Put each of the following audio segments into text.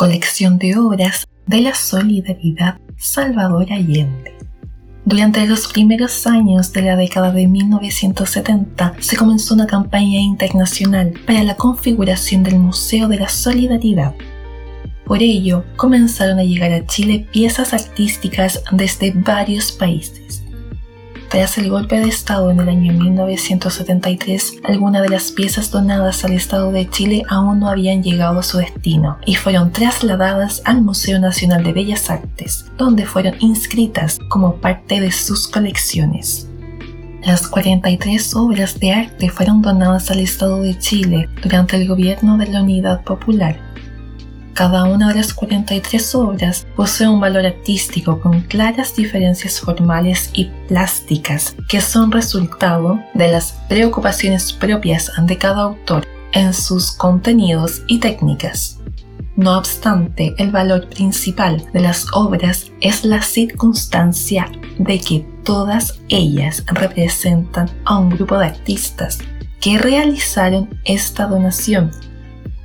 Colección de obras de la Solidaridad Salvador Allende. Durante los primeros años de la década de 1970 se comenzó una campaña internacional para la configuración del Museo de la Solidaridad. Por ello, comenzaron a llegar a Chile piezas artísticas desde varios países. Tras el golpe de Estado en el año 1973, algunas de las piezas donadas al Estado de Chile aún no habían llegado a su destino y fueron trasladadas al Museo Nacional de Bellas Artes, donde fueron inscritas como parte de sus colecciones. Las 43 obras de arte fueron donadas al Estado de Chile durante el gobierno de la Unidad Popular cada una de las 43 obras posee un valor artístico con claras diferencias formales y plásticas que son resultado de las preocupaciones propias de cada autor en sus contenidos y técnicas. No obstante, el valor principal de las obras es la circunstancia de que todas ellas representan a un grupo de artistas que realizaron esta donación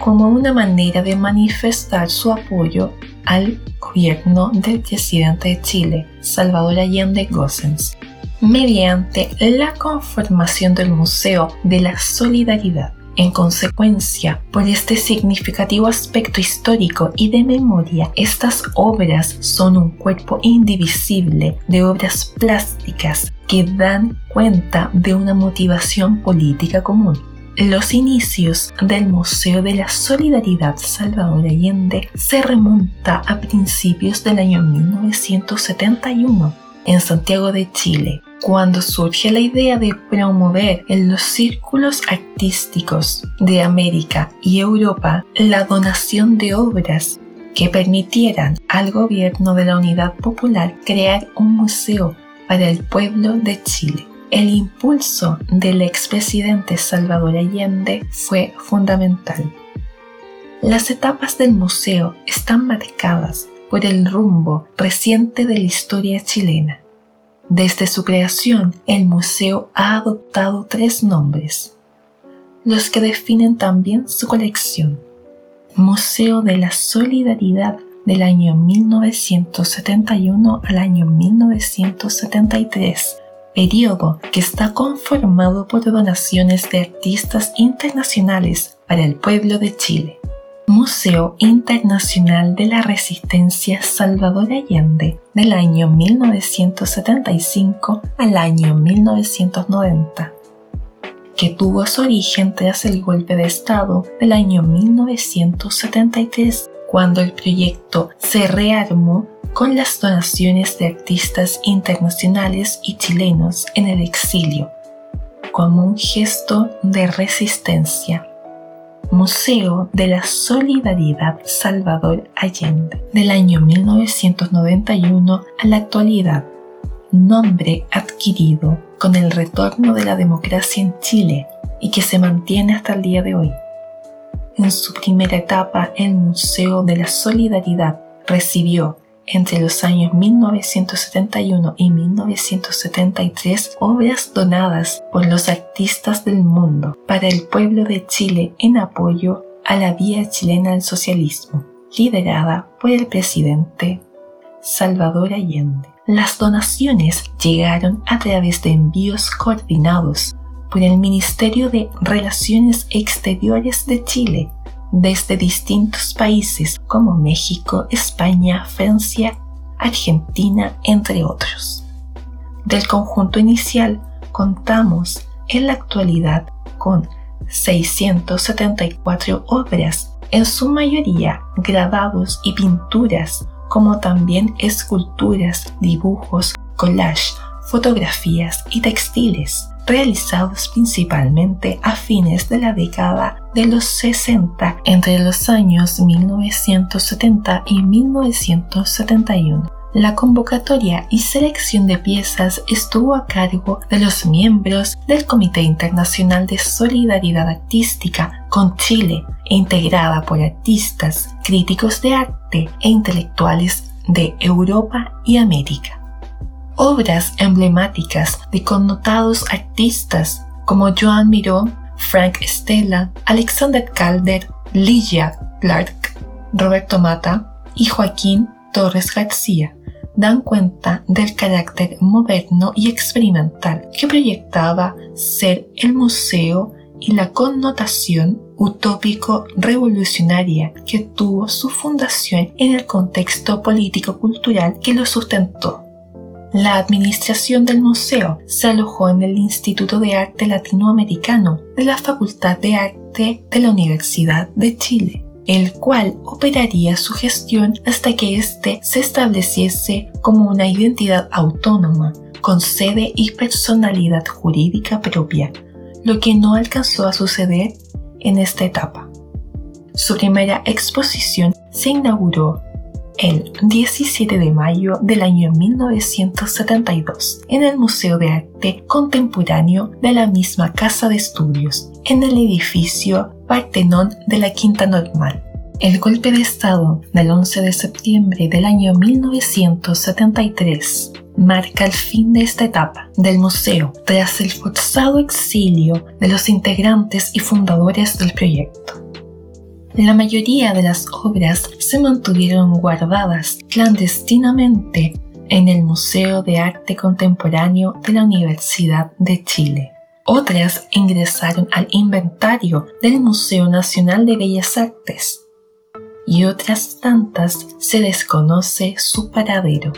como una manera de manifestar su apoyo al gobierno del presidente de Chile, Salvador Allende Gossens, mediante la conformación del Museo de la Solidaridad. En consecuencia, por este significativo aspecto histórico y de memoria, estas obras son un cuerpo indivisible de obras plásticas que dan cuenta de una motivación política común los inicios del Museo de la Solidaridad Salvador Allende se remonta a principios del año 1971 en Santiago de Chile, cuando surge la idea de promover en los círculos artísticos de América y Europa la donación de obras que permitieran al gobierno de la Unidad Popular crear un museo para el pueblo de Chile. El impulso del expresidente Salvador Allende fue fundamental. Las etapas del museo están marcadas por el rumbo reciente de la historia chilena. Desde su creación, el museo ha adoptado tres nombres, los que definen también su colección. Museo de la Solidaridad del año 1971 al año 1973, periodo que está conformado por donaciones de artistas internacionales para el pueblo de Chile. Museo Internacional de la Resistencia Salvador Allende del año 1975 al año 1990, que tuvo su origen tras el golpe de Estado del año 1973, cuando el proyecto se rearmó con las donaciones de artistas internacionales y chilenos en el exilio, como un gesto de resistencia. Museo de la Solidaridad Salvador Allende, del año 1991 a la actualidad, nombre adquirido con el retorno de la democracia en Chile y que se mantiene hasta el día de hoy. En su primera etapa, el Museo de la Solidaridad recibió entre los años 1971 y 1973 obras donadas por los artistas del mundo para el pueblo de Chile en apoyo a la vía chilena del socialismo, liderada por el presidente Salvador Allende. Las donaciones llegaron a través de envíos coordinados por el Ministerio de Relaciones Exteriores de Chile desde distintos países como México, España, Francia, Argentina, entre otros. Del conjunto inicial contamos en la actualidad con 674 obras, en su mayoría grabados y pinturas como también esculturas, dibujos, collage, fotografías y textiles, realizados principalmente a fines de la década de los 60 entre los años 1970 y 1971. La convocatoria y selección de piezas estuvo a cargo de los miembros del Comité Internacional de Solidaridad Artística con Chile, integrada por artistas, críticos de arte e intelectuales de Europa y América. Obras emblemáticas de connotados artistas como Joan Miró, Frank Stella, Alexander Calder, Lydia Clark, Roberto Mata y Joaquín Torres García dan cuenta del carácter moderno y experimental que proyectaba ser el museo y la connotación utópico revolucionaria que tuvo su fundación en el contexto político-cultural que lo sustentó. La administración del museo se alojó en el Instituto de Arte Latinoamericano de la Facultad de Arte de la Universidad de Chile el cual operaría su gestión hasta que éste se estableciese como una identidad autónoma, con sede y personalidad jurídica propia, lo que no alcanzó a suceder en esta etapa. Su primera exposición se inauguró el 17 de mayo del año 1972 en el Museo de Arte Contemporáneo de la misma Casa de Estudios, en el edificio Partenón de la Quinta Normal. El golpe de Estado del 11 de septiembre del año 1973 marca el fin de esta etapa del museo tras el forzado exilio de los integrantes y fundadores del proyecto. La mayoría de las obras se mantuvieron guardadas clandestinamente en el Museo de Arte Contemporáneo de la Universidad de Chile. Otras ingresaron al inventario del Museo Nacional de Bellas Artes y otras tantas se desconoce su paradero,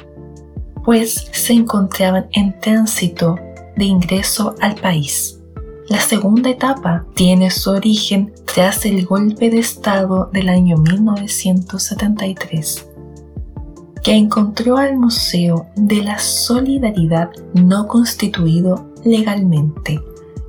pues se encontraban en tránsito de ingreso al país. La segunda etapa tiene su origen tras el golpe de Estado del año 1973, que encontró al Museo de la Solidaridad no constituido legalmente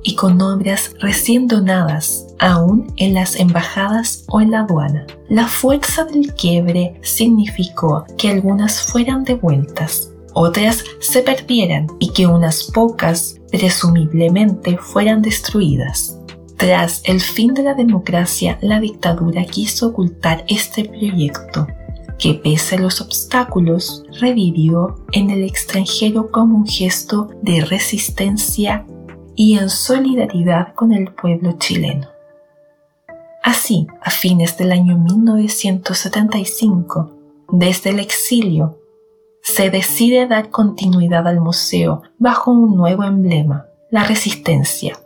y con obras recién donadas, aún en las embajadas o en la aduana. La fuerza del quiebre significó que algunas fueran devueltas, otras se perdieran y que unas pocas presumiblemente fueran destruidas. Tras el fin de la democracia, la dictadura quiso ocultar este proyecto, que pese a los obstáculos, revivió en el extranjero como un gesto de resistencia y en solidaridad con el pueblo chileno. Así, a fines del año 1975, desde el exilio, se decide dar continuidad al museo bajo un nuevo emblema, la resistencia,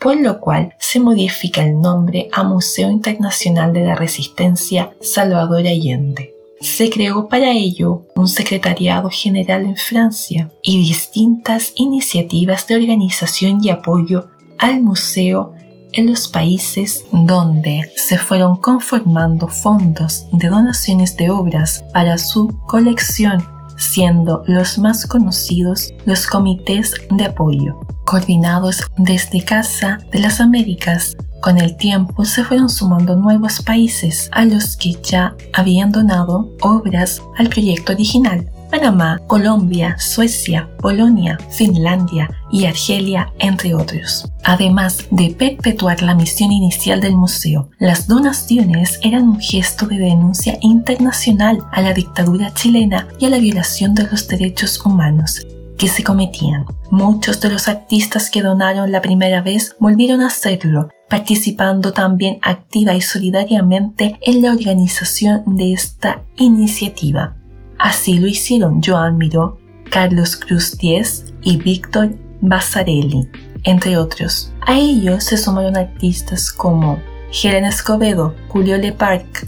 por lo cual se modifica el nombre a Museo Internacional de la Resistencia Salvador Allende. Se creó para ello un secretariado general en Francia y distintas iniciativas de organización y apoyo al museo en los países donde se fueron conformando fondos de donaciones de obras para su colección, siendo los más conocidos los comités de apoyo, coordinados desde Casa de las Américas con el tiempo se fueron sumando nuevos países a los que ya habían donado obras al proyecto original. Panamá, Colombia, Suecia, Polonia, Finlandia y Argelia, entre otros. Además de perpetuar la misión inicial del museo, las donaciones eran un gesto de denuncia internacional a la dictadura chilena y a la violación de los derechos humanos que se cometían. Muchos de los artistas que donaron la primera vez volvieron a hacerlo participando también activa y solidariamente en la organización de esta iniciativa. Así lo hicieron Joan Miró, Carlos Cruz Diez y Víctor Basarelli, entre otros. A ellos se sumaron artistas como Helen Escobedo, Julio Leparc,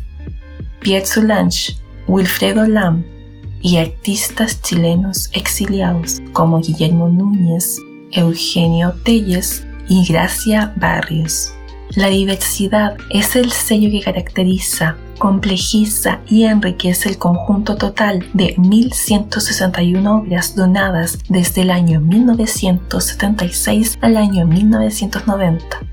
Pierre Solange, Wilfredo Lam y artistas chilenos exiliados como Guillermo Núñez, Eugenio Telles y Gracia Barrios. La diversidad es el sello que caracteriza complejiza y enriquece el conjunto total de 1.161 obras donadas desde el año 1976 al año 1990.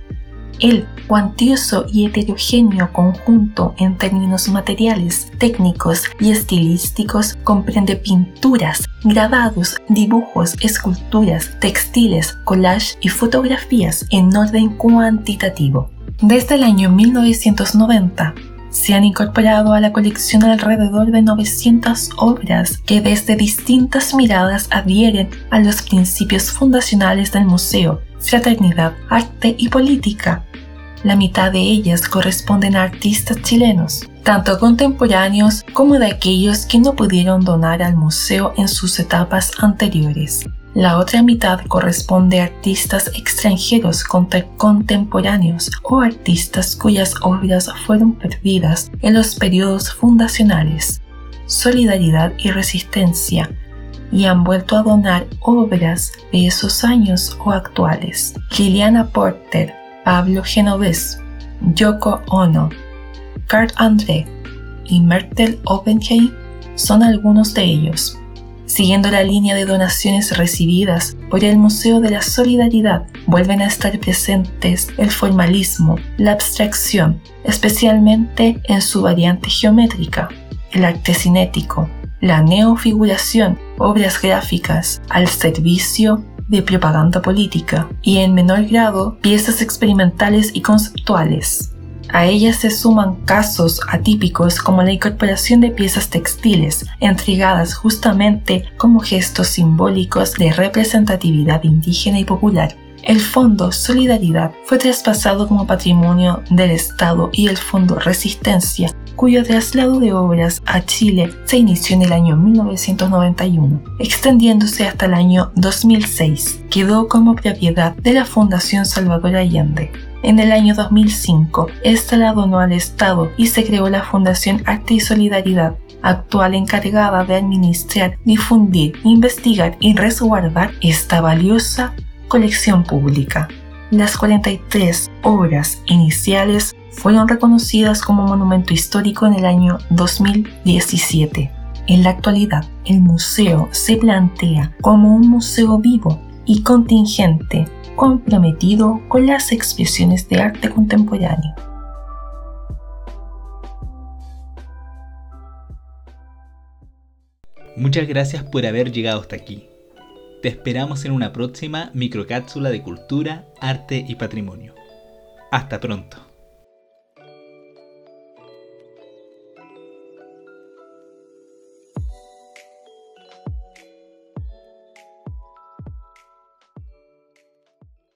El cuantioso y heterogéneo conjunto en términos materiales, técnicos y estilísticos comprende pinturas, grabados, dibujos, esculturas, textiles, collage y fotografías en orden cuantitativo. Desde el año 1990, se han incorporado a la colección alrededor de 900 obras que desde distintas miradas adhieren a los principios fundacionales del museo, fraternidad, arte y política. La mitad de ellas corresponden a artistas chilenos, tanto contemporáneos como de aquellos que no pudieron donar al museo en sus etapas anteriores. La otra mitad corresponde a artistas extranjeros contemporáneos o artistas cuyas obras fueron perdidas en los periodos fundacionales, solidaridad y resistencia, y han vuelto a donar obras de esos años o actuales. Liliana Porter, Pablo Genovés, Yoko Ono, Carl André y Mertel Oppenheim son algunos de ellos. Siguiendo la línea de donaciones recibidas por el Museo de la Solidaridad, vuelven a estar presentes el formalismo, la abstracción, especialmente en su variante geométrica, el arte cinético, la neofiguración, obras gráficas al servicio de propaganda política y en menor grado piezas experimentales y conceptuales. A ellas se suman casos atípicos como la incorporación de piezas textiles, entregadas justamente como gestos simbólicos de representatividad indígena y popular. El Fondo Solidaridad fue traspasado como patrimonio del Estado y el Fondo Resistencia, cuyo traslado de obras a Chile se inició en el año 1991, extendiéndose hasta el año 2006. Quedó como propiedad de la Fundación Salvador Allende. En el año 2005, esta la donó al Estado y se creó la Fundación Arte y Solidaridad, actual encargada de administrar, difundir, investigar y resguardar esta valiosa colección pública. Las 43 obras iniciales fueron reconocidas como monumento histórico en el año 2017. En la actualidad, el museo se plantea como un museo vivo y contingente comprometido con las expresiones de arte contemporáneo. Muchas gracias por haber llegado hasta aquí. Te esperamos en una próxima microcápsula de cultura, arte y patrimonio. Hasta pronto.